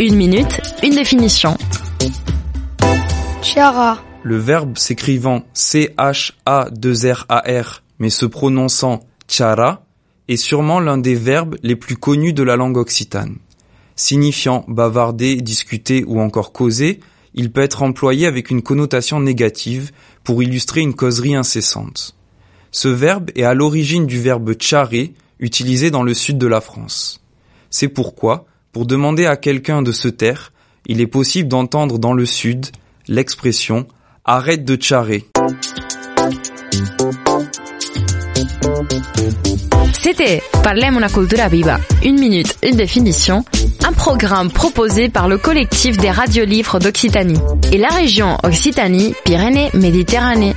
Une minute, une définition. Chiara. Le verbe s'écrivant C-H-A-2-R-A-R mais se prononçant chara est sûrement l'un des verbes les plus connus de la langue occitane. Signifiant bavarder, discuter ou encore causer, il peut être employé avec une connotation négative pour illustrer une causerie incessante. Ce verbe est à l'origine du verbe charrer, utilisé dans le sud de la France. C'est pourquoi, pour demander à quelqu'un de se taire, il est possible d'entendre dans le sud l'expression arrête de charrer. C'était Parlem una cultura viva. Une minute, une définition. Un programme proposé par le collectif des radios livres d'Occitanie et la région Occitanie-Pyrénées-Méditerranée.